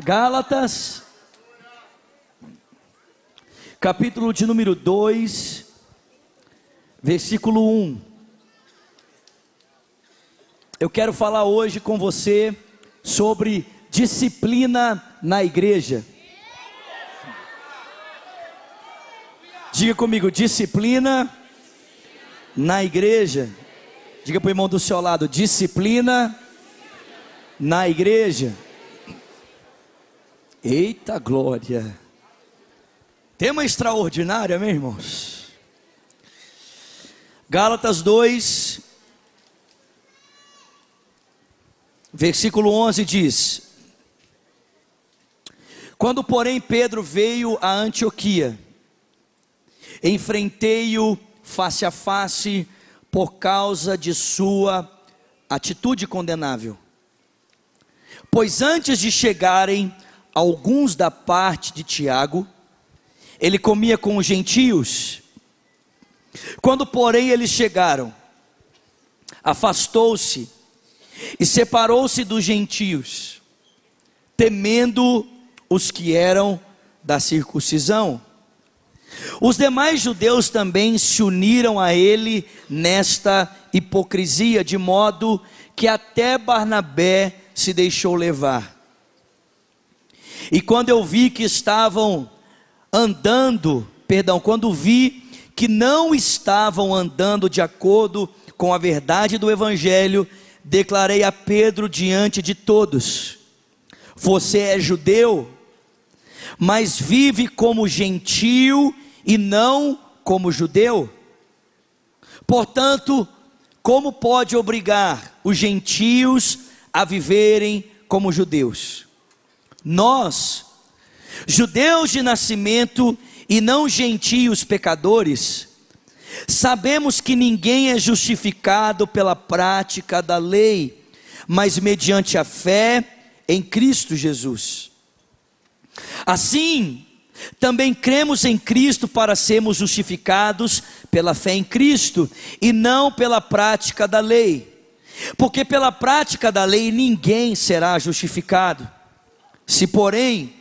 Gálatas, capítulo de número 2, versículo 1. Eu quero falar hoje com você sobre disciplina na igreja. Diga comigo, disciplina na igreja. Diga para o irmão do seu lado, disciplina na igreja. Eita glória! Tema extraordinário, meus irmãos. Gálatas 2, versículo 11 diz: Quando, porém, Pedro veio a Antioquia, enfrentei-o face a face por causa de sua atitude condenável. Pois antes de chegarem alguns da parte de Tiago, ele comia com os gentios. Quando, porém, eles chegaram, afastou-se e separou-se dos gentios, temendo os que eram da circuncisão. Os demais judeus também se uniram a ele nesta hipocrisia, de modo que até Barnabé se deixou levar. E quando eu vi que estavam andando, perdão, quando vi que não estavam andando de acordo com a verdade do Evangelho, declarei a Pedro diante de todos: Você é judeu, mas vive como gentio e não como judeu. Portanto, como pode obrigar os gentios a viverem como judeus? Nós, judeus de nascimento e não gentios pecadores, sabemos que ninguém é justificado pela prática da lei, mas mediante a fé em Cristo Jesus. Assim, também cremos em Cristo para sermos justificados pela fé em Cristo e não pela prática da lei, porque pela prática da lei ninguém será justificado. Se, porém,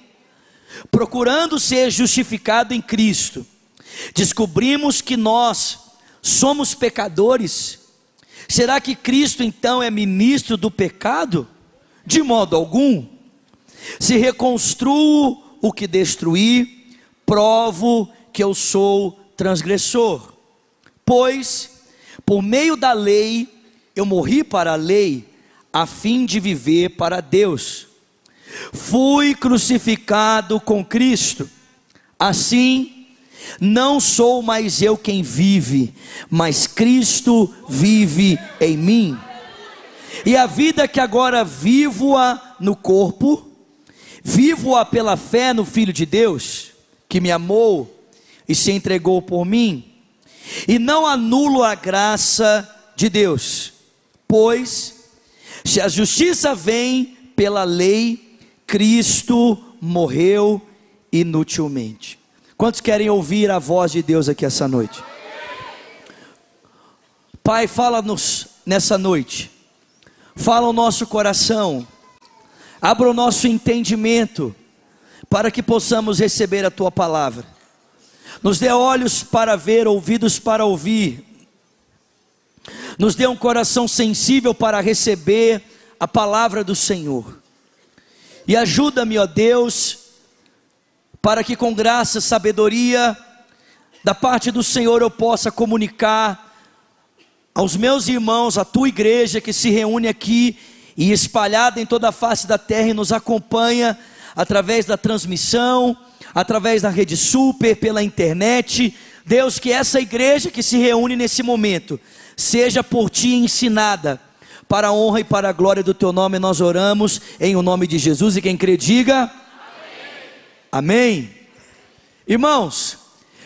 procurando ser justificado em Cristo, descobrimos que nós somos pecadores, será que Cristo então é ministro do pecado? De modo algum. Se reconstruo o que destruí, provo que eu sou transgressor. Pois, por meio da lei, eu morri para a lei, a fim de viver para Deus. Fui crucificado com Cristo. Assim, não sou mais eu quem vive, mas Cristo vive em mim. E a vida que agora vivo-a no corpo, vivo-a pela fé no Filho de Deus, que me amou e se entregou por mim. E não anulo a graça de Deus, pois se a justiça vem pela lei, Cristo morreu inutilmente. Quantos querem ouvir a voz de Deus aqui essa noite? Pai, fala-nos nessa noite, fala o nosso coração, abra o nosso entendimento, para que possamos receber a tua palavra. Nos dê olhos para ver, ouvidos para ouvir, nos dê um coração sensível para receber a palavra do Senhor. E ajuda-me, ó Deus, para que com graça, sabedoria da parte do Senhor eu possa comunicar aos meus irmãos, a tua igreja que se reúne aqui e espalhada em toda a face da terra e nos acompanha através da transmissão, através da rede super, pela internet. Deus, que essa igreja que se reúne nesse momento seja por ti ensinada para a honra e para a glória do teu nome, nós oramos em o nome de Jesus. E quem crê, diga Amém. Amém. Irmãos,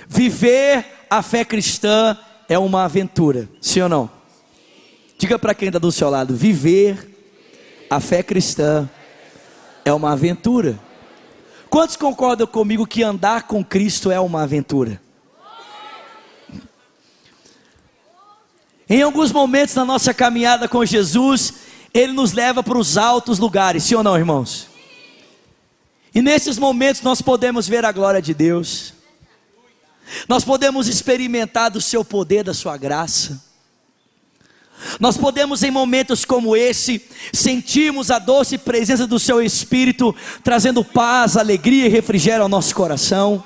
viver a fé cristã é uma aventura, sim ou não? Diga para quem está do seu lado: viver a fé cristã é uma aventura. Quantos concordam comigo que andar com Cristo é uma aventura? Em alguns momentos na nossa caminhada com Jesus, Ele nos leva para os altos lugares, sim ou não, irmãos? E nesses momentos nós podemos ver a glória de Deus, nós podemos experimentar do seu poder, da sua graça. Nós podemos, em momentos como esse, sentirmos a doce presença do Seu Espírito, trazendo paz, alegria e refrigério ao nosso coração.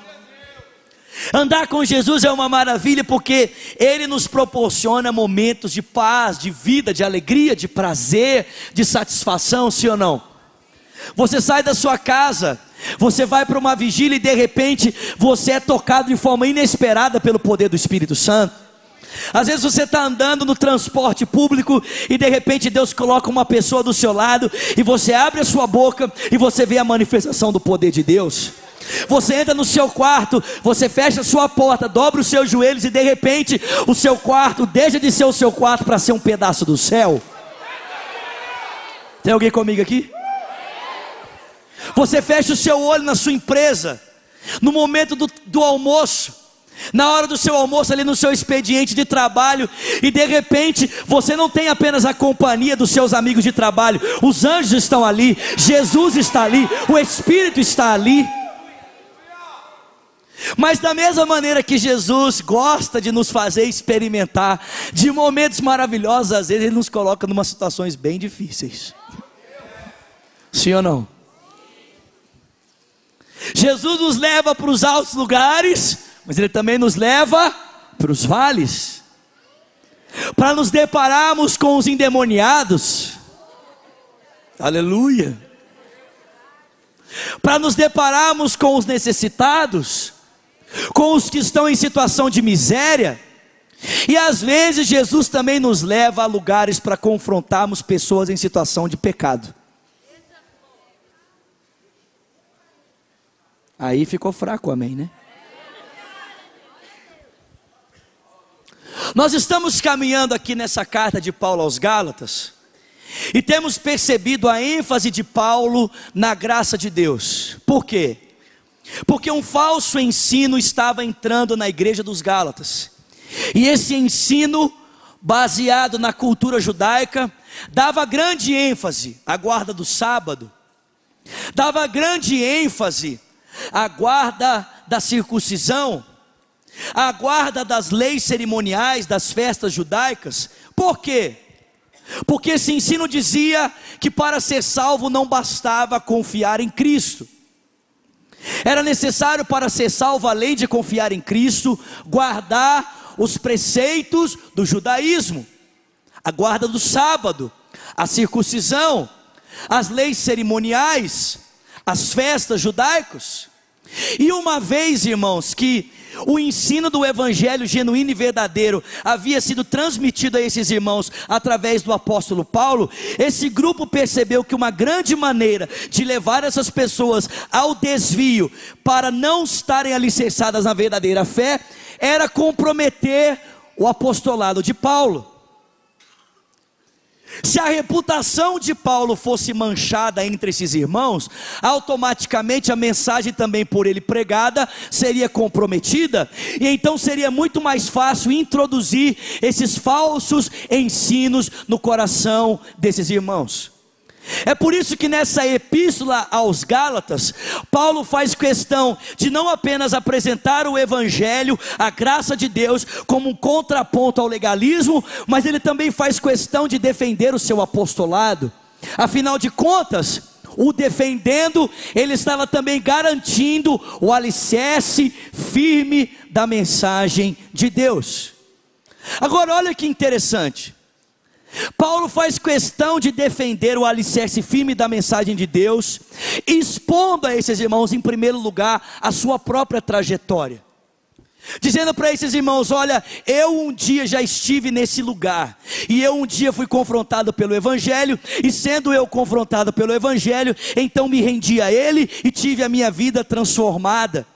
Andar com Jesus é uma maravilha porque Ele nos proporciona momentos de paz, de vida, de alegria, de prazer, de satisfação, sim ou não? Você sai da sua casa, você vai para uma vigília e de repente você é tocado de forma inesperada pelo poder do Espírito Santo. Às vezes você está andando no transporte público e de repente Deus coloca uma pessoa do seu lado e você abre a sua boca e você vê a manifestação do poder de Deus. Você entra no seu quarto, você fecha a sua porta, dobra os seus joelhos e de repente o seu quarto deixa de ser o seu quarto para ser um pedaço do céu. Tem alguém comigo aqui? Você fecha o seu olho na sua empresa, no momento do, do almoço na hora do seu almoço, ali no seu expediente de trabalho, e de repente você não tem apenas a companhia dos seus amigos de trabalho, os anjos estão ali, Jesus está ali, o Espírito está ali. Mas da mesma maneira que Jesus gosta de nos fazer experimentar de momentos maravilhosos, às vezes ele nos coloca em situações bem difíceis. Sim ou não? Jesus nos leva para os altos lugares, mas Ele também nos leva para os vales, para nos depararmos com os endemoniados, aleluia, para nos depararmos com os necessitados, com os que estão em situação de miséria, e às vezes Jesus também nos leva a lugares para confrontarmos pessoas em situação de pecado. Aí ficou fraco, amém, né? Nós estamos caminhando aqui nessa carta de Paulo aos Gálatas e temos percebido a ênfase de Paulo na graça de Deus. Por quê? Porque um falso ensino estava entrando na igreja dos Gálatas. E esse ensino, baseado na cultura judaica, dava grande ênfase à guarda do sábado, dava grande ênfase à guarda da circuncisão a guarda das leis cerimoniais das festas judaicas. Por quê? Porque esse ensino dizia que para ser salvo não bastava confiar em Cristo. Era necessário para ser salvo, além de confiar em Cristo, guardar os preceitos do judaísmo, a guarda do sábado, a circuncisão, as leis cerimoniais, as festas judaicas. E uma vez, irmãos, que o ensino do evangelho genuíno e verdadeiro havia sido transmitido a esses irmãos através do apóstolo Paulo, esse grupo percebeu que uma grande maneira de levar essas pessoas ao desvio para não estarem alicerçadas na verdadeira fé era comprometer o apostolado de Paulo. Se a reputação de Paulo fosse manchada entre esses irmãos, automaticamente a mensagem também por ele pregada seria comprometida, e então seria muito mais fácil introduzir esses falsos ensinos no coração desses irmãos. É por isso que nessa epístola aos Gálatas, Paulo faz questão de não apenas apresentar o Evangelho, a graça de Deus, como um contraponto ao legalismo, mas ele também faz questão de defender o seu apostolado. Afinal de contas, o defendendo, ele estava também garantindo o alicerce firme da mensagem de Deus. Agora, olha que interessante. Paulo faz questão de defender o alicerce firme da mensagem de Deus, expondo a esses irmãos, em primeiro lugar, a sua própria trajetória. Dizendo para esses irmãos: Olha, eu um dia já estive nesse lugar, e eu um dia fui confrontado pelo Evangelho, e sendo eu confrontado pelo Evangelho, então me rendi a Ele e tive a minha vida transformada.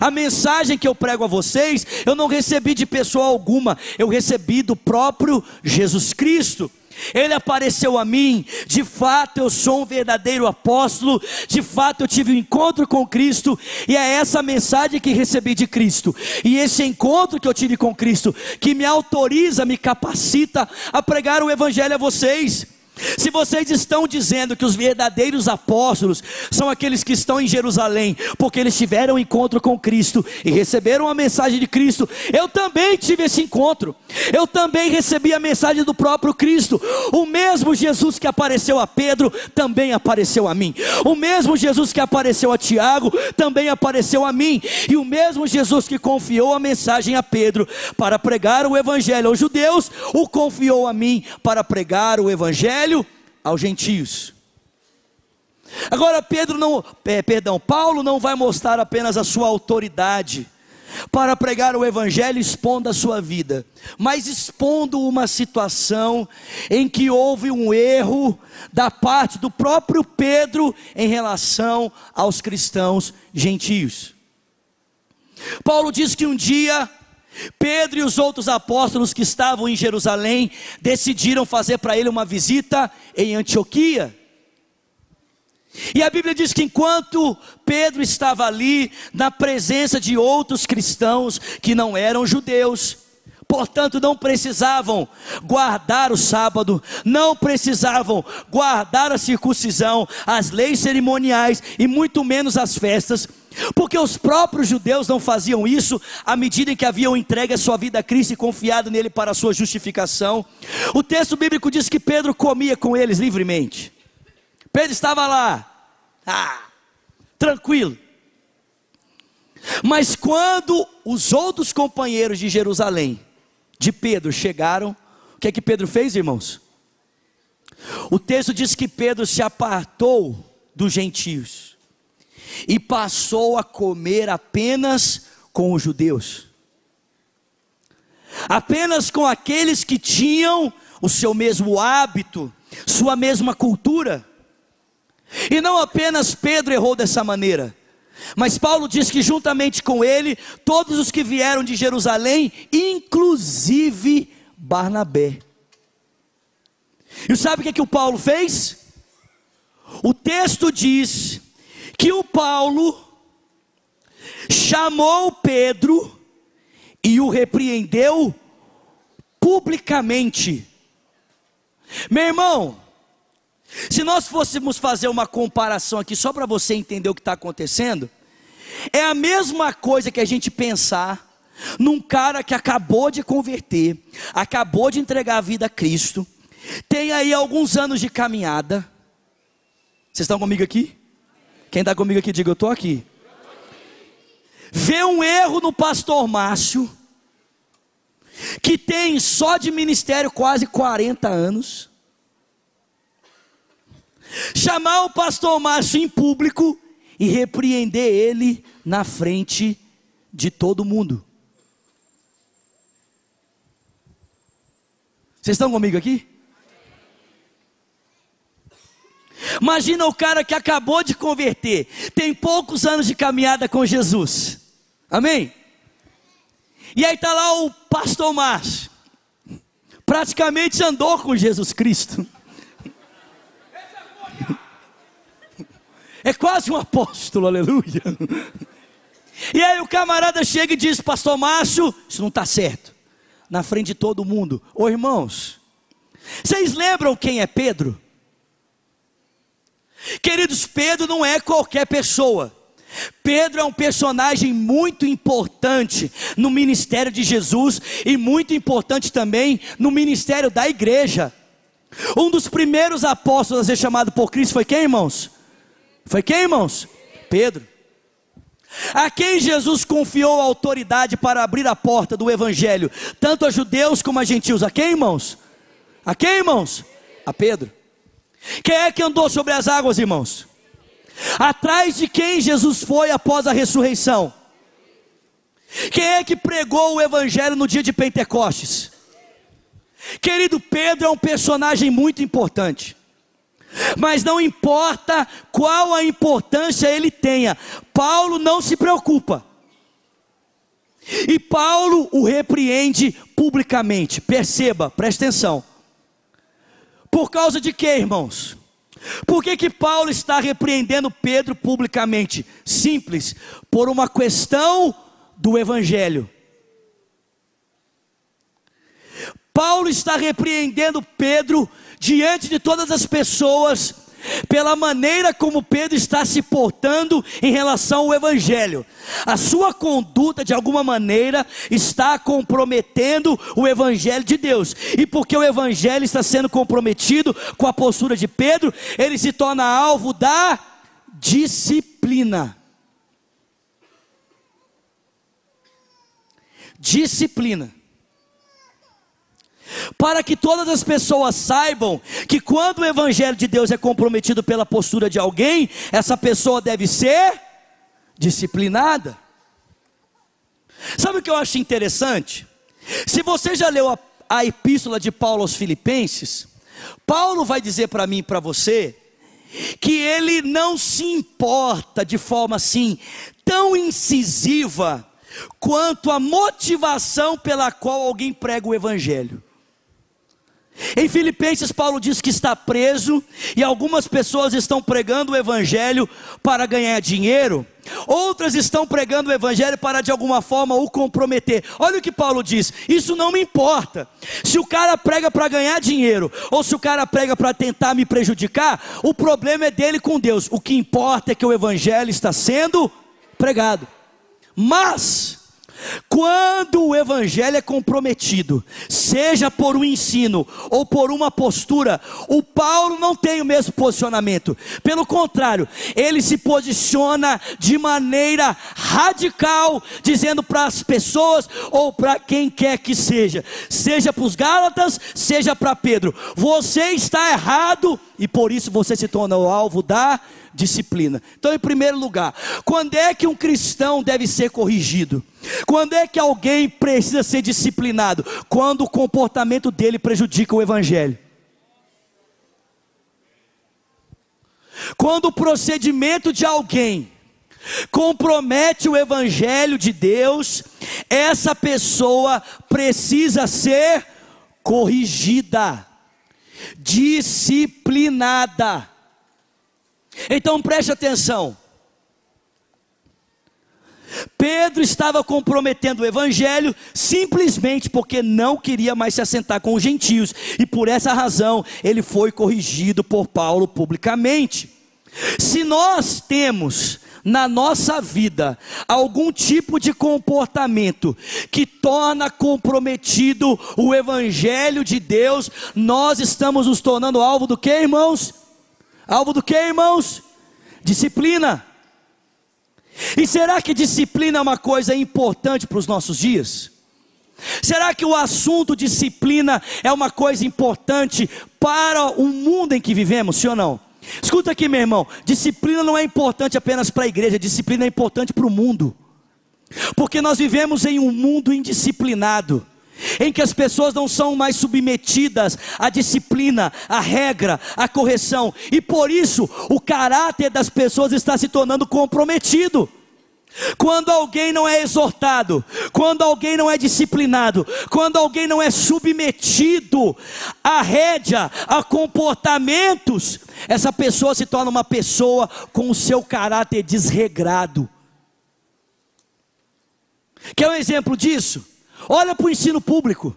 A mensagem que eu prego a vocês, eu não recebi de pessoa alguma, eu recebi do próprio Jesus Cristo. Ele apareceu a mim, de fato eu sou um verdadeiro apóstolo, de fato eu tive um encontro com Cristo, e é essa mensagem que recebi de Cristo, e esse encontro que eu tive com Cristo, que me autoriza, me capacita a pregar o Evangelho a vocês. Se vocês estão dizendo que os verdadeiros apóstolos são aqueles que estão em Jerusalém, porque eles tiveram um encontro com Cristo e receberam a mensagem de Cristo, eu também tive esse encontro. Eu também recebi a mensagem do próprio Cristo. O mesmo Jesus que apareceu a Pedro também apareceu a mim. O mesmo Jesus que apareceu a Tiago também apareceu a mim. E o mesmo Jesus que confiou a mensagem a Pedro para pregar o evangelho aos judeus, o confiou a mim para pregar o evangelho evangelho aos gentios. Agora Pedro não, é, perdão, Paulo não vai mostrar apenas a sua autoridade para pregar o evangelho expondo a sua vida, mas expondo uma situação em que houve um erro da parte do próprio Pedro em relação aos cristãos gentios. Paulo diz que um dia Pedro e os outros apóstolos que estavam em Jerusalém decidiram fazer para ele uma visita em Antioquia. E a Bíblia diz que enquanto Pedro estava ali, na presença de outros cristãos que não eram judeus, portanto não precisavam guardar o sábado, não precisavam guardar a circuncisão, as leis cerimoniais e muito menos as festas, porque os próprios judeus não faziam isso à medida em que haviam entregue a sua vida a Cristo e confiado nele para a sua justificação. O texto bíblico diz que Pedro comia com eles livremente. Pedro estava lá, ah, tranquilo. Mas quando os outros companheiros de Jerusalém, de Pedro, chegaram, o que é que Pedro fez, irmãos? O texto diz que Pedro se apartou dos gentios e passou a comer apenas com os judeus, apenas com aqueles que tinham o seu mesmo hábito, sua mesma cultura. E não apenas Pedro errou dessa maneira, mas Paulo diz que juntamente com ele, todos os que vieram de Jerusalém, inclusive Barnabé. E sabe o que, é que o Paulo fez? O texto diz que o Paulo chamou Pedro e o repreendeu publicamente. Meu irmão, se nós fôssemos fazer uma comparação aqui, só para você entender o que está acontecendo, é a mesma coisa que a gente pensar num cara que acabou de converter, acabou de entregar a vida a Cristo, tem aí alguns anos de caminhada. Vocês estão comigo aqui? Quem está comigo aqui, diga: Eu estou aqui. Vê um erro no pastor Márcio, que tem só de ministério quase 40 anos. Chamar o pastor Márcio em público e repreender ele na frente de todo mundo. Vocês estão comigo aqui? Imagina o cara que acabou de converter, tem poucos anos de caminhada com Jesus. Amém? E aí está lá o pastor Márcio, praticamente andou com Jesus Cristo. É quase um apóstolo, aleluia. E aí o camarada chega e diz: Pastor Márcio, isso não está certo. Na frente de todo mundo. Ô irmãos, vocês lembram quem é Pedro? Queridos, Pedro não é qualquer pessoa. Pedro é um personagem muito importante no ministério de Jesus e muito importante também no ministério da igreja. Um dos primeiros apóstolos a ser chamado por Cristo foi quem, irmãos? Foi quem, irmãos? Pedro. A quem Jesus confiou a autoridade para abrir a porta do evangelho, tanto a judeus como a gentios. A quem, irmãos? A quem, irmãos? A Pedro. Quem é que andou sobre as águas, irmãos? Atrás de quem Jesus foi após a ressurreição? Quem é que pregou o Evangelho no dia de Pentecostes? Querido Pedro é um personagem muito importante, mas não importa qual a importância ele tenha, Paulo não se preocupa, e Paulo o repreende publicamente. Perceba, presta atenção. Por causa de quê, irmãos? Por que, que Paulo está repreendendo Pedro publicamente? Simples, por uma questão do Evangelho. Paulo está repreendendo Pedro diante de todas as pessoas, pela maneira como Pedro está se portando em relação ao Evangelho. A sua conduta, de alguma maneira, está comprometendo o Evangelho de Deus, e porque o Evangelho está sendo comprometido com a postura de Pedro, ele se torna alvo da disciplina. Disciplina para que todas as pessoas saibam que quando o Evangelho de Deus é comprometido pela postura de alguém, essa pessoa deve ser disciplinada. Sabe o que eu acho interessante? Se você já leu a, a epístola de Paulo aos Filipenses, Paulo vai dizer para mim e para você que ele não se importa de forma assim tão incisiva quanto a motivação pela qual alguém prega o evangelho. Em Filipenses, Paulo diz que está preso e algumas pessoas estão pregando o Evangelho para ganhar dinheiro, outras estão pregando o Evangelho para de alguma forma o comprometer. Olha o que Paulo diz: Isso não me importa. Se o cara prega para ganhar dinheiro ou se o cara prega para tentar me prejudicar, o problema é dele com Deus. O que importa é que o Evangelho está sendo pregado. Mas quando o evangelho é comprometido, seja por um ensino ou por uma postura, o Paulo não tem o mesmo posicionamento. Pelo contrário, ele se posiciona de maneira radical, dizendo para as pessoas ou para quem quer que seja, seja para os Gálatas, seja para Pedro, você está errado e por isso você se torna o alvo da disciplina. Então, em primeiro lugar, quando é que um cristão deve ser corrigido? Quando é que alguém precisa ser disciplinado? Quando o comportamento dele prejudica o evangelho. Quando o procedimento de alguém compromete o evangelho de Deus, essa pessoa precisa ser corrigida, disciplinada. Então preste atenção. Pedro estava comprometendo o evangelho simplesmente porque não queria mais se assentar com os gentios, e por essa razão ele foi corrigido por Paulo publicamente. Se nós temos na nossa vida algum tipo de comportamento que torna comprometido o evangelho de Deus, nós estamos nos tornando alvo do que, irmãos? Alvo do que, irmãos? Disciplina. E será que disciplina é uma coisa importante para os nossos dias? Será que o assunto disciplina é uma coisa importante para o mundo em que vivemos, sim ou não? Escuta aqui, meu irmão: disciplina não é importante apenas para a igreja, disciplina é importante para o mundo, porque nós vivemos em um mundo indisciplinado em que as pessoas não são mais submetidas à disciplina, à regra, à correção, e por isso o caráter das pessoas está se tornando comprometido. Quando alguém não é exortado, quando alguém não é disciplinado, quando alguém não é submetido à rédea, a comportamentos, essa pessoa se torna uma pessoa com o seu caráter desregrado. Quer um exemplo disso? Olha para o ensino público.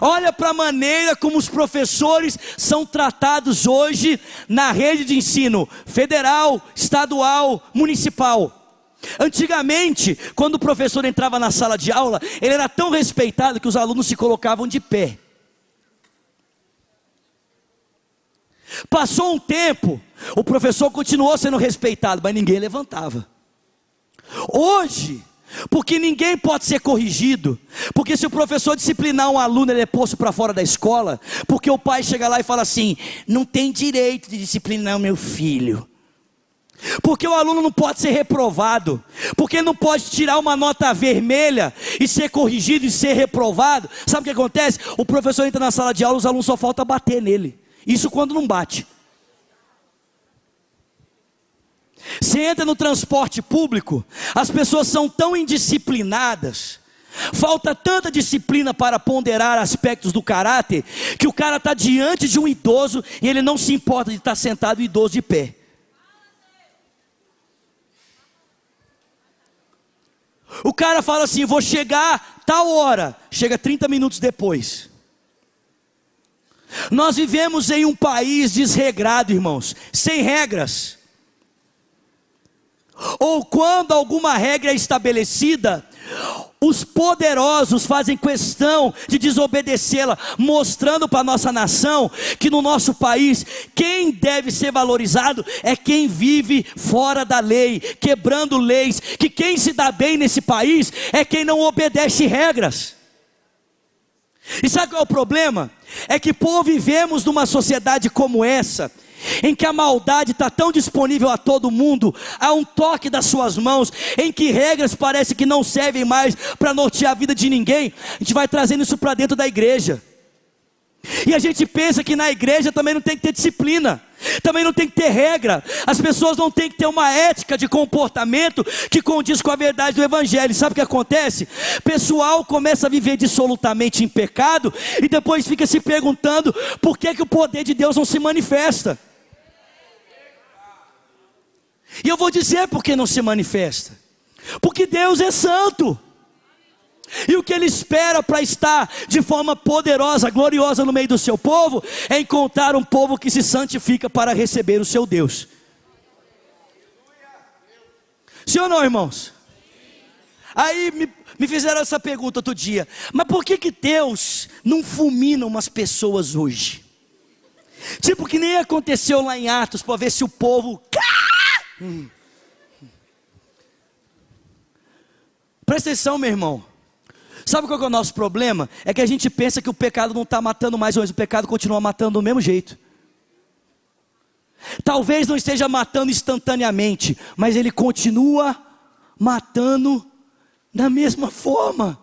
Olha para a maneira como os professores são tratados hoje na rede de ensino federal, estadual, municipal. Antigamente, quando o professor entrava na sala de aula, ele era tão respeitado que os alunos se colocavam de pé. Passou um tempo, o professor continuou sendo respeitado, mas ninguém levantava. Hoje, porque ninguém pode ser corrigido. Porque se o professor disciplinar um aluno, ele é posto para fora da escola. Porque o pai chega lá e fala assim: não tem direito de disciplinar o meu filho. Porque o aluno não pode ser reprovado, porque ele não pode tirar uma nota vermelha e ser corrigido e ser reprovado. Sabe o que acontece? O professor entra na sala de aula, os alunos só falta bater nele. Isso quando não bate. Você entra no transporte público, as pessoas são tão indisciplinadas, falta tanta disciplina para ponderar aspectos do caráter, que o cara está diante de um idoso e ele não se importa de estar sentado o idoso de pé. O cara fala assim: vou chegar tal hora, chega 30 minutos depois. Nós vivemos em um país desregrado, irmãos, sem regras. Ou quando alguma regra é estabelecida, os poderosos fazem questão de desobedecê-la, mostrando para a nossa nação que no nosso país, quem deve ser valorizado é quem vive fora da lei, quebrando leis, que quem se dá bem nesse país é quem não obedece regras. E sabe qual é o problema? É que por vivemos numa sociedade como essa, em que a maldade está tão disponível a todo mundo, a um toque das suas mãos, em que regras parece que não servem mais para nortear a vida de ninguém, a gente vai trazendo isso para dentro da igreja. E a gente pensa que na igreja também não tem que ter disciplina, também não tem que ter regra, as pessoas não têm que ter uma ética de comportamento que condiz com a verdade do Evangelho. Sabe o que acontece? Pessoal começa a viver dissolutamente em pecado e depois fica se perguntando por que, que o poder de Deus não se manifesta. E eu vou dizer por que não se manifesta: porque Deus é santo. E o que ele espera para estar de forma poderosa, gloriosa no meio do seu povo, é encontrar um povo que se santifica para receber o seu Deus. Sim ou não, irmãos? Aí me, me fizeram essa pergunta outro dia: mas por que, que Deus não fulmina umas pessoas hoje? Tipo que nem aconteceu lá em Atos, para ver se o povo. Hum. Presta atenção, meu irmão. Sabe qual é o nosso problema? É que a gente pensa que o pecado não está matando mais, mas o pecado continua matando do mesmo jeito. Talvez não esteja matando instantaneamente, mas ele continua matando da mesma forma.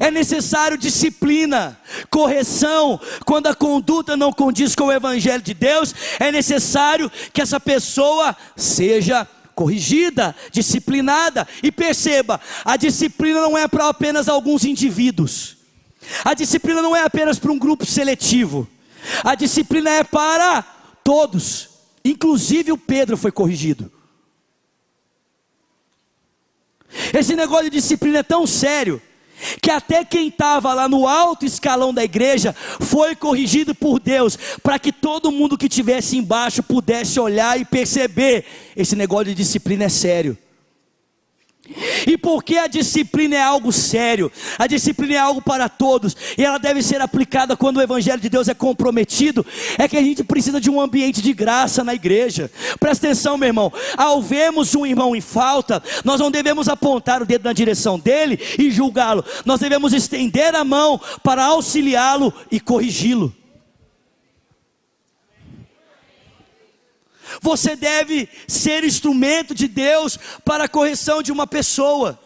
É necessário disciplina, correção, quando a conduta não condiz com o Evangelho de Deus, é necessário que essa pessoa seja corrigida, disciplinada. E perceba, a disciplina não é para apenas alguns indivíduos. A disciplina não é apenas para um grupo seletivo. A disciplina é para todos. Inclusive o Pedro foi corrigido. Esse negócio de disciplina é tão sério que até quem estava lá no alto escalão da igreja foi corrigido por Deus, para que todo mundo que tivesse embaixo pudesse olhar e perceber: esse negócio de disciplina é sério. E porque a disciplina é algo sério, a disciplina é algo para todos, e ela deve ser aplicada quando o Evangelho de Deus é comprometido, é que a gente precisa de um ambiente de graça na igreja. Presta atenção, meu irmão, ao vermos um irmão em falta, nós não devemos apontar o dedo na direção dele e julgá-lo, nós devemos estender a mão para auxiliá-lo e corrigi-lo. Você deve ser instrumento de Deus para a correção de uma pessoa.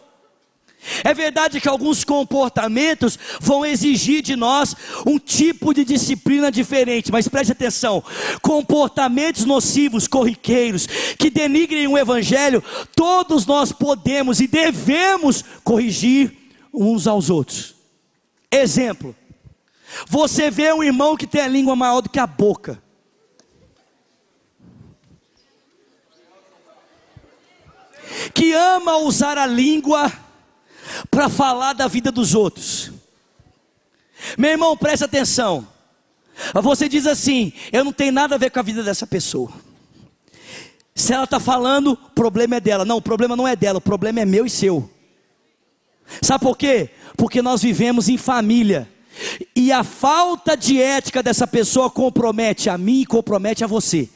É verdade que alguns comportamentos vão exigir de nós um tipo de disciplina diferente, mas preste atenção: comportamentos nocivos, corriqueiros, que denigrem o Evangelho, todos nós podemos e devemos corrigir uns aos outros. Exemplo: você vê um irmão que tem a língua maior do que a boca, que ama usar a língua para falar da vida dos outros. Meu irmão, preste atenção. Você diz assim: eu não tenho nada a ver com a vida dessa pessoa. Se ela está falando, o problema é dela. Não, o problema não é dela, o problema é meu e seu. Sabe por quê? Porque nós vivemos em família. E a falta de ética dessa pessoa compromete a mim e compromete a você.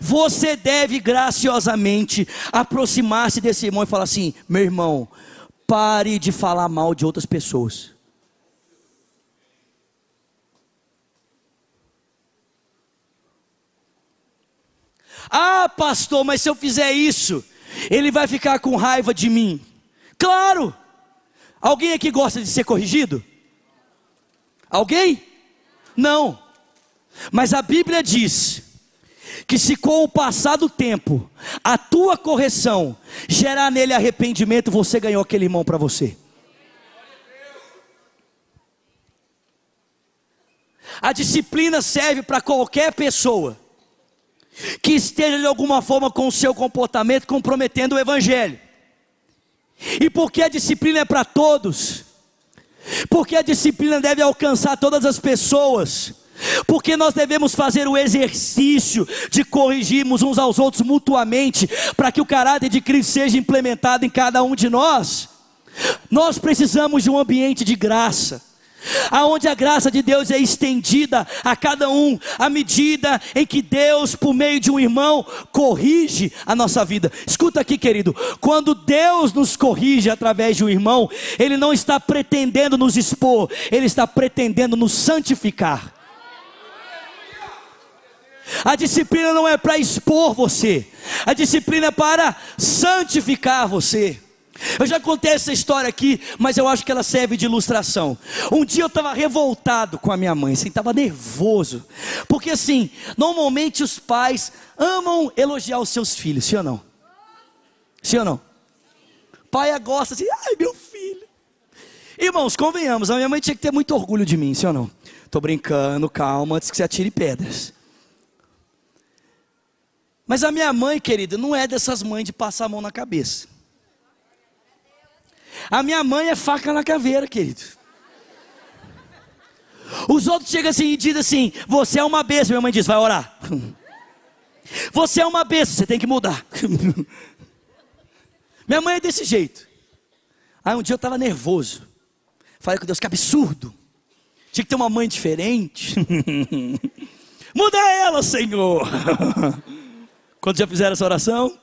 Você deve graciosamente aproximar-se desse irmão e falar assim: meu irmão, pare de falar mal de outras pessoas. Ah, pastor, mas se eu fizer isso, ele vai ficar com raiva de mim. Claro! Alguém aqui gosta de ser corrigido? Alguém? Não. Mas a Bíblia diz que se com o passar do tempo a tua correção gerar nele arrependimento, você ganhou aquele irmão para você. A disciplina serve para qualquer pessoa que esteja de alguma forma com o seu comportamento comprometendo o evangelho. E porque a disciplina é para todos, Porque a disciplina deve alcançar todas as pessoas. Porque nós devemos fazer o exercício de corrigirmos uns aos outros mutuamente, para que o caráter de Cristo seja implementado em cada um de nós. Nós precisamos de um ambiente de graça aonde a graça de Deus é estendida a cada um, à medida em que Deus, por meio de um irmão, corrige a nossa vida. Escuta aqui, querido, quando Deus nos corrige através de um irmão, Ele não está pretendendo nos expor, Ele está pretendendo nos santificar. A disciplina não é para expor você, a disciplina é para santificar você. Eu já contei essa história aqui, mas eu acho que ela serve de ilustração. Um dia eu estava revoltado com a minha mãe, assim, estava nervoso. Porque assim, normalmente os pais amam elogiar os seus filhos, sim ou não? Sim ou não? Pai gosta assim, ai meu filho. Irmãos, convenhamos, a minha mãe tinha que ter muito orgulho de mim, sim ou não? Estou brincando, calma, antes que você atire pedras. Mas a minha mãe, querida, não é dessas mães de passar a mão na cabeça. A minha mãe é faca na caveira, querido. Os outros chegam assim e dizem assim: Você é uma besta. Minha mãe diz: Vai orar. Você é uma besta, você tem que mudar. Minha mãe é desse jeito. Aí um dia eu estava nervoso. Falei com Deus: Que absurdo. Tinha que ter uma mãe diferente. Muda ela, Senhor. Quando já fizeram essa oração?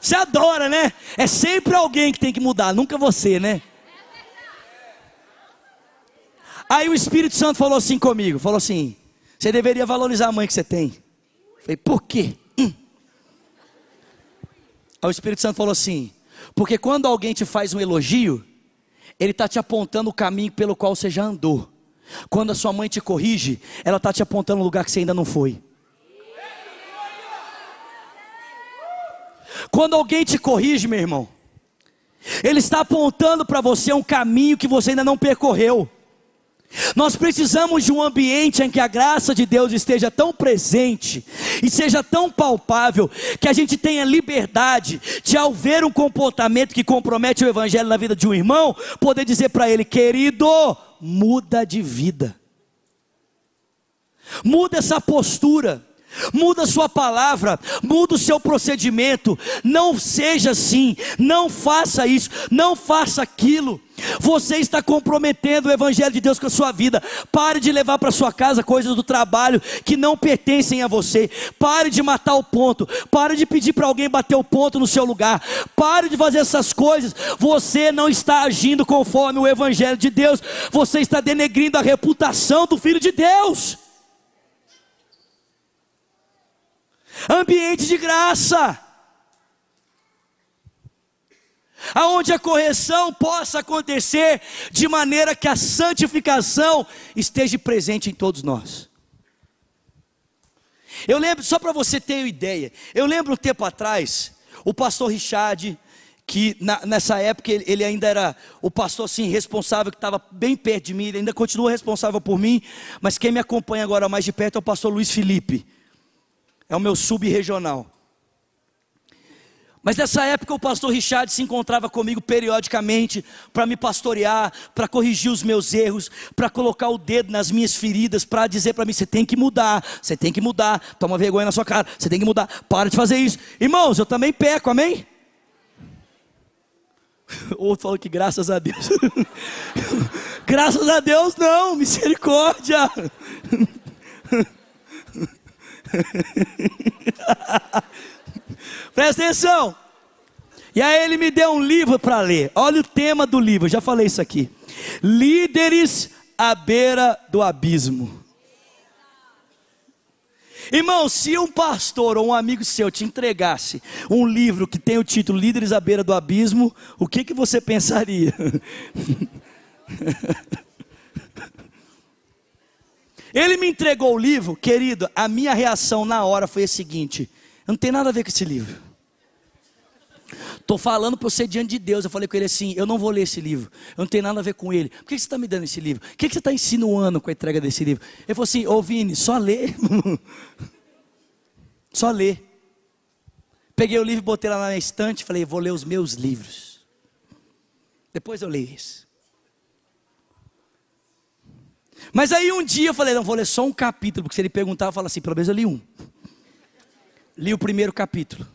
Você adora, né? É sempre alguém que tem que mudar, nunca você, né? Aí o Espírito Santo falou assim comigo, falou assim: você deveria valorizar a mãe que você tem. Eu falei, por quê? Hum. Aí o Espírito Santo falou assim: porque quando alguém te faz um elogio, ele está te apontando o caminho pelo qual você já andou. Quando a sua mãe te corrige, ela está te apontando o lugar que você ainda não foi. Quando alguém te corrige, meu irmão, ele está apontando para você um caminho que você ainda não percorreu. Nós precisamos de um ambiente em que a graça de Deus esteja tão presente e seja tão palpável que a gente tenha liberdade de, ao ver um comportamento que compromete o Evangelho na vida de um irmão, poder dizer para ele: querido, muda de vida, muda essa postura. Muda a sua palavra, muda o seu procedimento. Não seja assim, não faça isso, não faça aquilo. Você está comprometendo o Evangelho de Deus com a sua vida. Pare de levar para sua casa coisas do trabalho que não pertencem a você. Pare de matar o ponto. Pare de pedir para alguém bater o ponto no seu lugar. Pare de fazer essas coisas. Você não está agindo conforme o Evangelho de Deus. Você está denegrindo a reputação do Filho de Deus. Ambiente de graça, aonde a correção possa acontecer de maneira que a santificação esteja presente em todos nós. Eu lembro, só para você ter ideia, eu lembro um tempo atrás, o pastor Richard, que na, nessa época ele, ele, ainda era o pastor assim, responsável, que estava bem perto de mim, ele ainda continua responsável por mim, mas quem me acompanha agora mais de perto é o pastor Luiz Felipe é o meu sub-regional. Mas nessa época o pastor Richard se encontrava comigo periodicamente para me pastorear, para corrigir os meus erros, para colocar o dedo nas minhas feridas, para dizer para mim: você tem que mudar, você tem que mudar, toma vergonha na sua cara, você tem que mudar, para de fazer isso. Irmãos, eu também peco, amém? Outro falou que graças a Deus. graças a Deus, não, misericórdia. Presta atenção. E aí ele me deu um livro para ler. Olha o tema do livro, já falei isso aqui. Líderes à beira do abismo. Irmão, se um pastor ou um amigo seu te entregasse um livro que tem o título Líderes à beira do abismo, o que que você pensaria? Ele me entregou o livro, querido, a minha reação na hora foi a seguinte: não tem nada a ver com esse livro. Estou falando para você diante de Deus. Eu falei com ele assim: eu não vou ler esse livro. Eu não tenho nada a ver com ele. Por que você está me dando esse livro? O que você está insinuando com a entrega desse livro? Ele falou assim: Ô Vini, só lê. só lê. Peguei o livro, botei lá na estante. Falei: vou ler os meus livros. Depois eu leio esse. Mas aí um dia eu falei, não, vou ler só um capítulo, porque se ele perguntar, eu falo assim, pelo menos eu li um. Li o primeiro capítulo.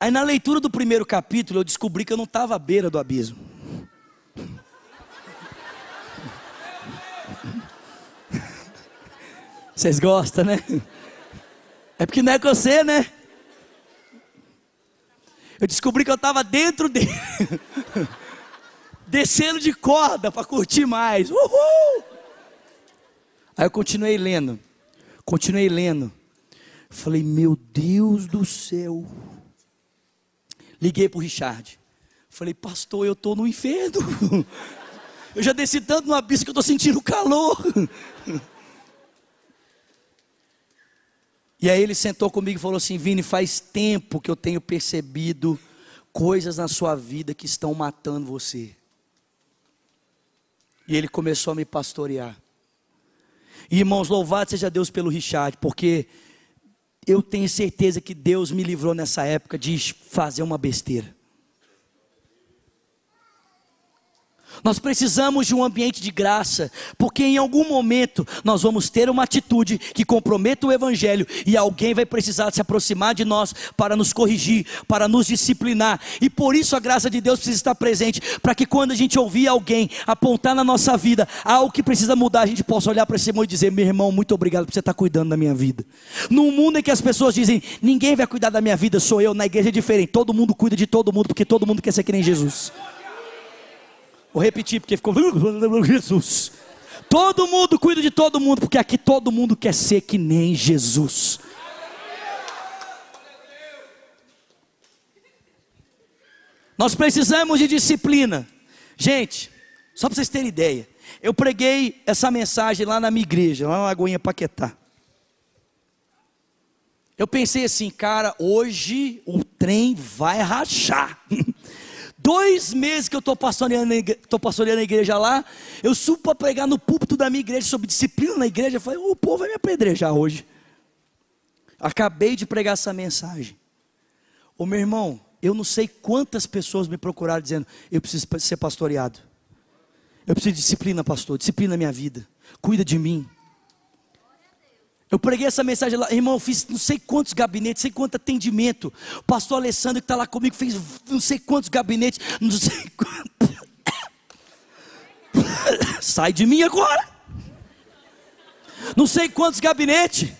Aí na leitura do primeiro capítulo eu descobri que eu não estava à beira do abismo. Vocês gostam, né? É porque não é com você, né? Eu descobri que eu estava dentro dele, descendo de corda para curtir mais. Uhul! Aí eu continuei lendo, continuei lendo. Falei, meu Deus do céu. Liguei para o Richard. Falei, pastor, eu estou no inferno. Eu já desci tanto no abismo que eu estou sentindo calor. E aí ele sentou comigo e falou assim: Vini, faz tempo que eu tenho percebido coisas na sua vida que estão matando você. E ele começou a me pastorear. Irmãos, louvado seja Deus pelo Richard, porque eu tenho certeza que Deus me livrou nessa época de fazer uma besteira. Nós precisamos de um ambiente de graça, porque em algum momento nós vamos ter uma atitude que comprometa o Evangelho e alguém vai precisar se aproximar de nós para nos corrigir, para nos disciplinar, e por isso a graça de Deus precisa estar presente, para que quando a gente ouvir alguém apontar na nossa vida algo que precisa mudar, a gente possa olhar para esse irmão e dizer: meu irmão, muito obrigado por você estar cuidando da minha vida. Num mundo em que as pessoas dizem: ninguém vai cuidar da minha vida, sou eu, na igreja é diferente, todo mundo cuida de todo mundo, porque todo mundo quer ser que nem Jesus. Vou repetir porque ficou Jesus. Todo mundo cuida de todo mundo, porque aqui todo mundo quer ser que nem Jesus. Nós precisamos de disciplina. Gente, só para vocês terem ideia, eu preguei essa mensagem lá na minha igreja, lá na Lagoinha Paquetá. Eu pensei assim, cara, hoje o trem vai rachar. Dois meses que eu estou pastoreando, pastoreando a igreja lá, eu subo para pregar no púlpito da minha igreja sobre disciplina na igreja. Eu falei, o povo vai me apedrejar hoje. Acabei de pregar essa mensagem. Ô meu irmão, eu não sei quantas pessoas me procuraram dizendo: eu preciso ser pastoreado. Eu preciso de disciplina, pastor. Disciplina minha vida. Cuida de mim. Eu preguei essa mensagem lá, irmão, eu fiz não sei quantos gabinetes, não sei quanto atendimento. O pastor Alessandro que está lá comigo fez não sei quantos gabinetes, não sei quantos. Sai de mim agora. Não sei quantos gabinetes.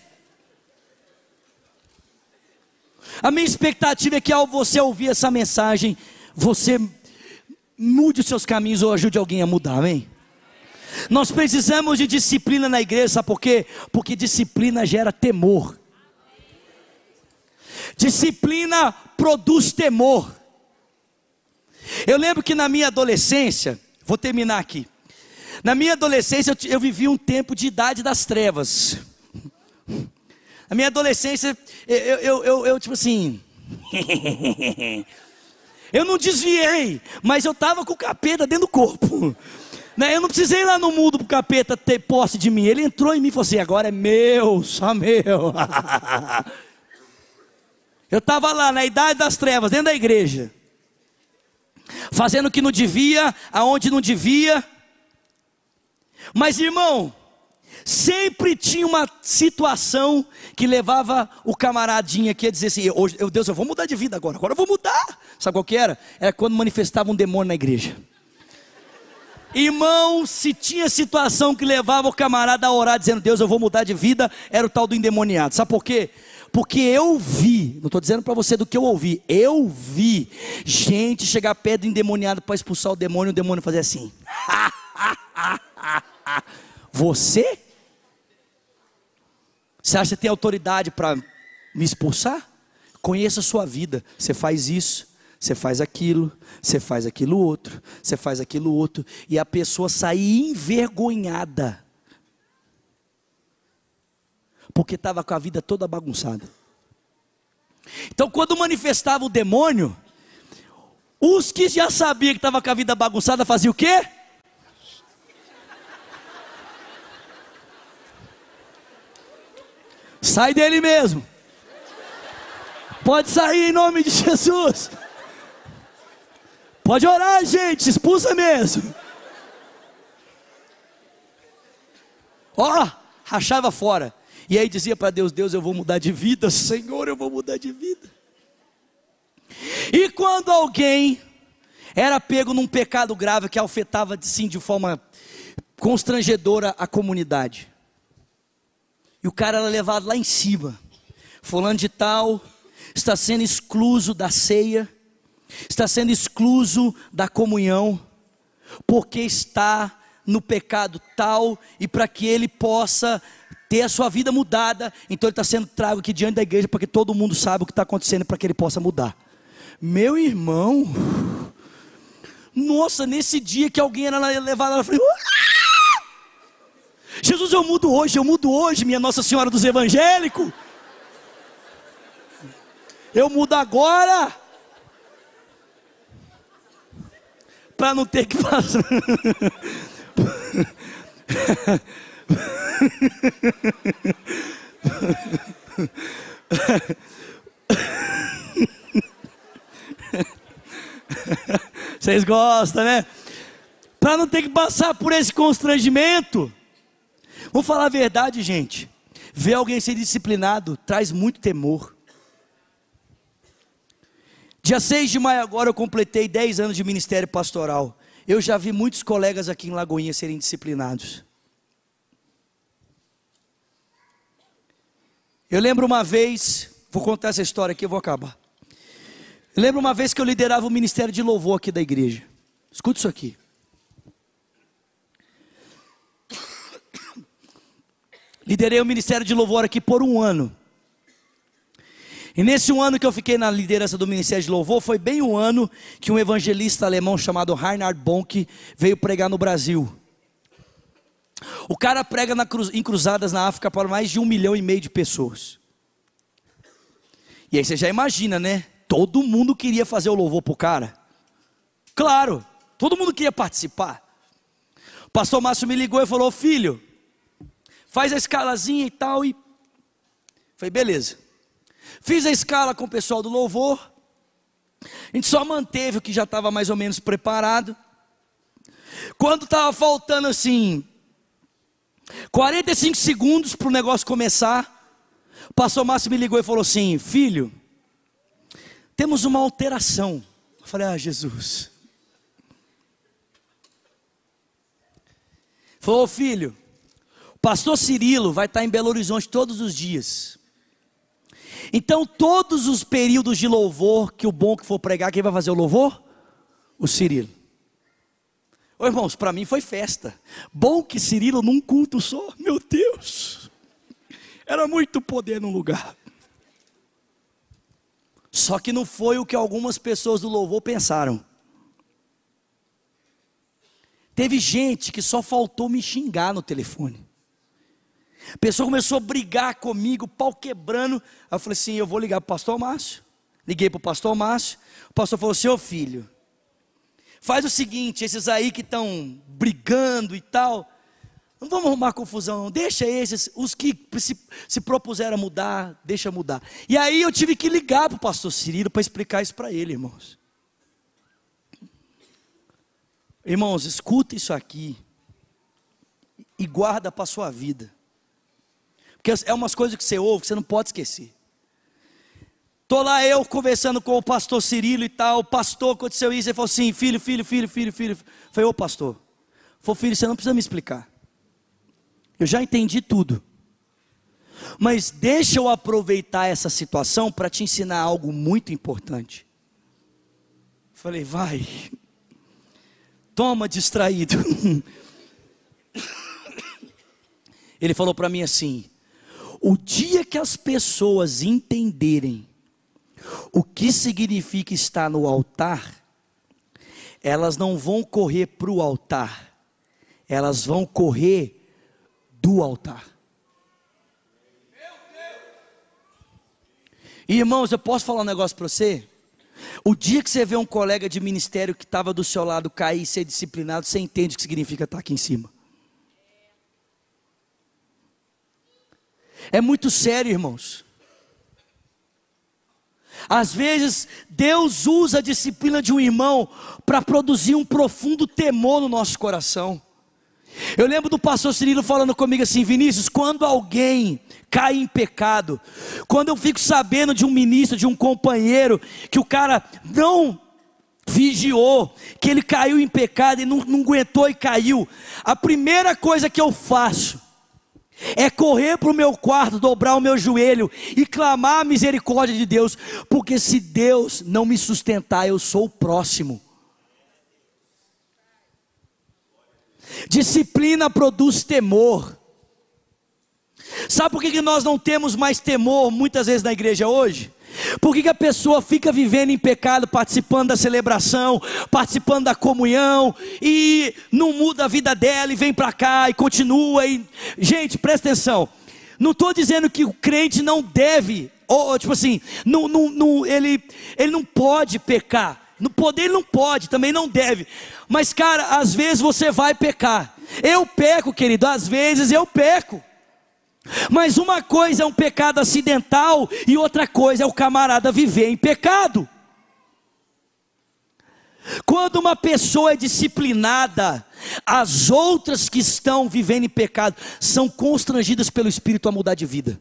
A minha expectativa é que ao você ouvir essa mensagem, você mude os seus caminhos ou ajude alguém a mudar, amém? Nós precisamos de disciplina na igreja, sabe por quê? Porque disciplina gera temor. Disciplina produz temor. Eu lembro que na minha adolescência, vou terminar aqui. Na minha adolescência eu, eu vivi um tempo de idade das trevas. Na minha adolescência, eu, eu, eu, eu tipo assim. eu não desviei, mas eu estava com o capeta dentro do corpo. Né? Eu não precisei ir lá no mundo para o capeta ter posse de mim. Ele entrou em mim e falou assim: agora é meu, só meu. Eu estava lá na idade das trevas, dentro da igreja, fazendo o que não devia, aonde não devia. Mas irmão, sempre tinha uma situação que levava o camaradinho aqui a dizer assim: hoje, Deus, eu vou mudar de vida agora, agora eu vou mudar. Sabe qual que era? Era quando manifestava um demônio na igreja. Irmão, se tinha situação que levava o camarada a orar dizendo, Deus, eu vou mudar de vida, era o tal do endemoniado. Sabe por quê? Porque eu vi, não estou dizendo para você do que eu ouvi, eu vi gente chegar perto do endemoniado para expulsar o demônio, o demônio fazer assim. Você? Você acha que tem autoridade para me expulsar? Conheça a sua vida. Você faz isso, você faz aquilo, você faz aquilo outro, você faz aquilo outro, e a pessoa sair envergonhada, porque estava com a vida toda bagunçada. Então, quando manifestava o demônio, os que já sabiam que estava com a vida bagunçada faziam o quê? Sai dele mesmo. Pode sair em nome de Jesus. Pode orar, gente, expulsa mesmo. Ó, oh, rachava fora. E aí dizia para Deus: Deus, eu vou mudar de vida, Senhor, eu vou mudar de vida. E quando alguém era pego num pecado grave que afetava sim de forma constrangedora a comunidade. E o cara era levado lá em cima. Fulano de tal está sendo excluso da ceia está sendo excluso da comunhão, porque está no pecado tal e para que ele possa ter a sua vida mudada, então ele está sendo trago aqui diante da igreja para que todo mundo saiba o que está acontecendo para que ele possa mudar. Meu irmão, nossa, nesse dia que alguém era levado, ela falou: ah! Jesus, eu mudo hoje, eu mudo hoje, minha Nossa Senhora dos Evangélicos. Eu mudo agora. Para não ter que passar. Vocês gostam, né? Para não ter que passar por esse constrangimento. Vamos falar a verdade, gente. Ver alguém ser disciplinado traz muito temor. Dia 6 de maio agora eu completei 10 anos de ministério pastoral. Eu já vi muitos colegas aqui em Lagoinha serem disciplinados. Eu lembro uma vez, vou contar essa história aqui, eu vou acabar. Eu lembro uma vez que eu liderava o ministério de louvor aqui da igreja. Escuta isso aqui. Liderei o ministério de louvor aqui por um ano. E nesse um ano que eu fiquei na liderança do Ministério de Louvor, foi bem o um ano que um evangelista alemão chamado Reinhard Bonk veio pregar no Brasil. O cara prega cruz, em cruzadas na África para mais de um milhão e meio de pessoas. E aí você já imagina, né? Todo mundo queria fazer o louvor para o cara. Claro, todo mundo queria participar. O pastor Márcio me ligou e falou: Filho, faz a escalazinha e tal. E falei: Beleza. Fiz a escala com o pessoal do louvor. A gente só manteve o que já estava mais ou menos preparado. Quando estava faltando assim, 45 segundos para o negócio começar, o pastor Márcio me ligou e falou assim: Filho, temos uma alteração. Eu falei: Ah, Jesus. Falou, filho, o pastor Cirilo vai estar em Belo Horizonte todos os dias. Então, todos os períodos de louvor que o bom que for pregar, quem vai fazer o louvor? O Cirilo. Ô irmãos, para mim foi festa. Bom que Cirilo num culto só, meu Deus. Era muito poder num lugar. Só que não foi o que algumas pessoas do louvor pensaram. Teve gente que só faltou me xingar no telefone. A pessoa começou a brigar comigo, pau quebrando. Aí eu falei assim: eu vou ligar para o pastor Márcio. Liguei para o pastor Márcio. O pastor falou: seu filho, faz o seguinte: esses aí que estão brigando e tal, não vamos arrumar confusão, deixa esses, os que se, se propuseram a mudar, deixa mudar. E aí eu tive que ligar para o pastor Cirilo para explicar isso para ele, irmãos. Irmãos, escuta isso aqui e guarda para a sua vida. Porque é umas coisas que você ouve que você não pode esquecer. Estou lá eu conversando com o pastor Cirilo e tal. O pastor aconteceu isso. Ele falou assim: filho, filho, filho, filho, filho. Foi ô pastor. Falei, filho, você não precisa me explicar. Eu já entendi tudo. Mas deixa eu aproveitar essa situação para te ensinar algo muito importante. Falei, vai. Toma distraído. Ele falou para mim assim: o dia que as pessoas entenderem o que significa estar no altar, elas não vão correr para o altar, elas vão correr do altar. Irmãos, eu posso falar um negócio para você? O dia que você vê um colega de ministério que estava do seu lado cair e ser disciplinado, você entende o que significa estar aqui em cima. É muito sério, irmãos. Às vezes, Deus usa a disciplina de um irmão para produzir um profundo temor no nosso coração. Eu lembro do pastor Cirilo falando comigo assim: Vinícius, quando alguém cai em pecado, quando eu fico sabendo de um ministro, de um companheiro, que o cara não vigiou, que ele caiu em pecado e não, não aguentou e caiu, a primeira coisa que eu faço é correr para o meu quarto, dobrar o meu joelho e clamar a misericórdia de Deus, porque se Deus não me sustentar, eu sou o próximo. Disciplina produz temor. Sabe por que, nós não temos mais temor muitas vezes na igreja hoje? Por que, que a pessoa fica vivendo em pecado, participando da celebração, participando da comunhão, e não muda a vida dela e vem para cá e continua? E... Gente, presta atenção. Não estou dizendo que o crente não deve, ou tipo assim, não, não, não, ele, ele não pode pecar. No poder ele não pode, também não deve. Mas, cara, às vezes você vai pecar. Eu peco, querido, às vezes eu peco. Mas uma coisa é um pecado acidental e outra coisa é o camarada viver em pecado. Quando uma pessoa é disciplinada, as outras que estão vivendo em pecado são constrangidas pelo Espírito a mudar de vida.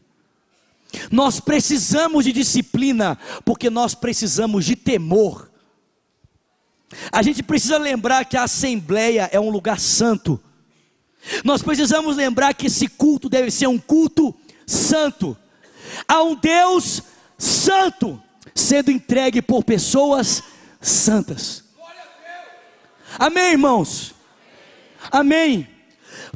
Nós precisamos de disciplina, porque nós precisamos de temor. A gente precisa lembrar que a Assembleia é um lugar santo, nós precisamos lembrar que esse culto deve ser um culto santo. Há um Deus santo sendo entregue por pessoas santas. Amém, irmãos? Amém.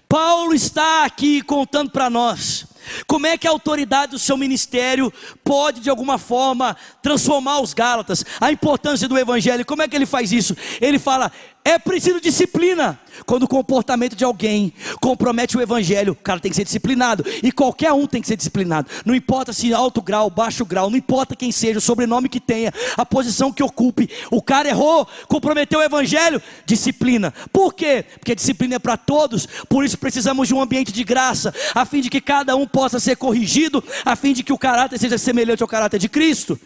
Paulo está aqui contando para nós como é que a autoridade do seu ministério pode, de alguma forma, transformar os Gálatas? A importância do Evangelho, como é que ele faz isso? Ele fala: é preciso disciplina. Quando o comportamento de alguém compromete o evangelho, o cara tem que ser disciplinado. E qualquer um tem que ser disciplinado. Não importa se alto grau, baixo grau, não importa quem seja, o sobrenome que tenha, a posição que ocupe. O cara errou, comprometeu o evangelho, disciplina. Por quê? Porque disciplina é para todos. Por isso precisamos de um ambiente de graça, a fim de que cada um possa ser corrigido, a fim de que o caráter seja semelhante ao caráter de Cristo.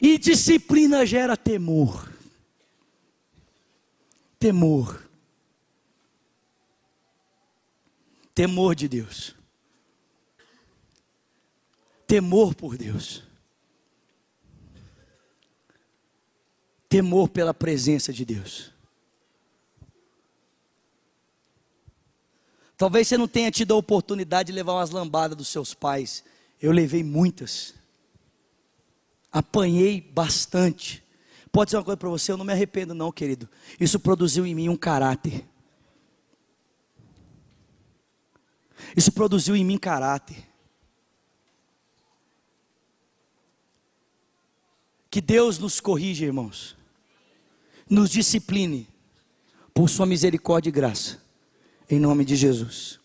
E disciplina gera temor. Temor. Temor de Deus. Temor por Deus. Temor pela presença de Deus. Talvez você não tenha tido a oportunidade de levar umas lambadas dos seus pais. Eu levei muitas apanhei bastante. Pode ser uma coisa para você, eu não me arrependo, não, querido. Isso produziu em mim um caráter. Isso produziu em mim caráter. Que Deus nos corrija, irmãos. Nos discipline por sua misericórdia e graça. Em nome de Jesus.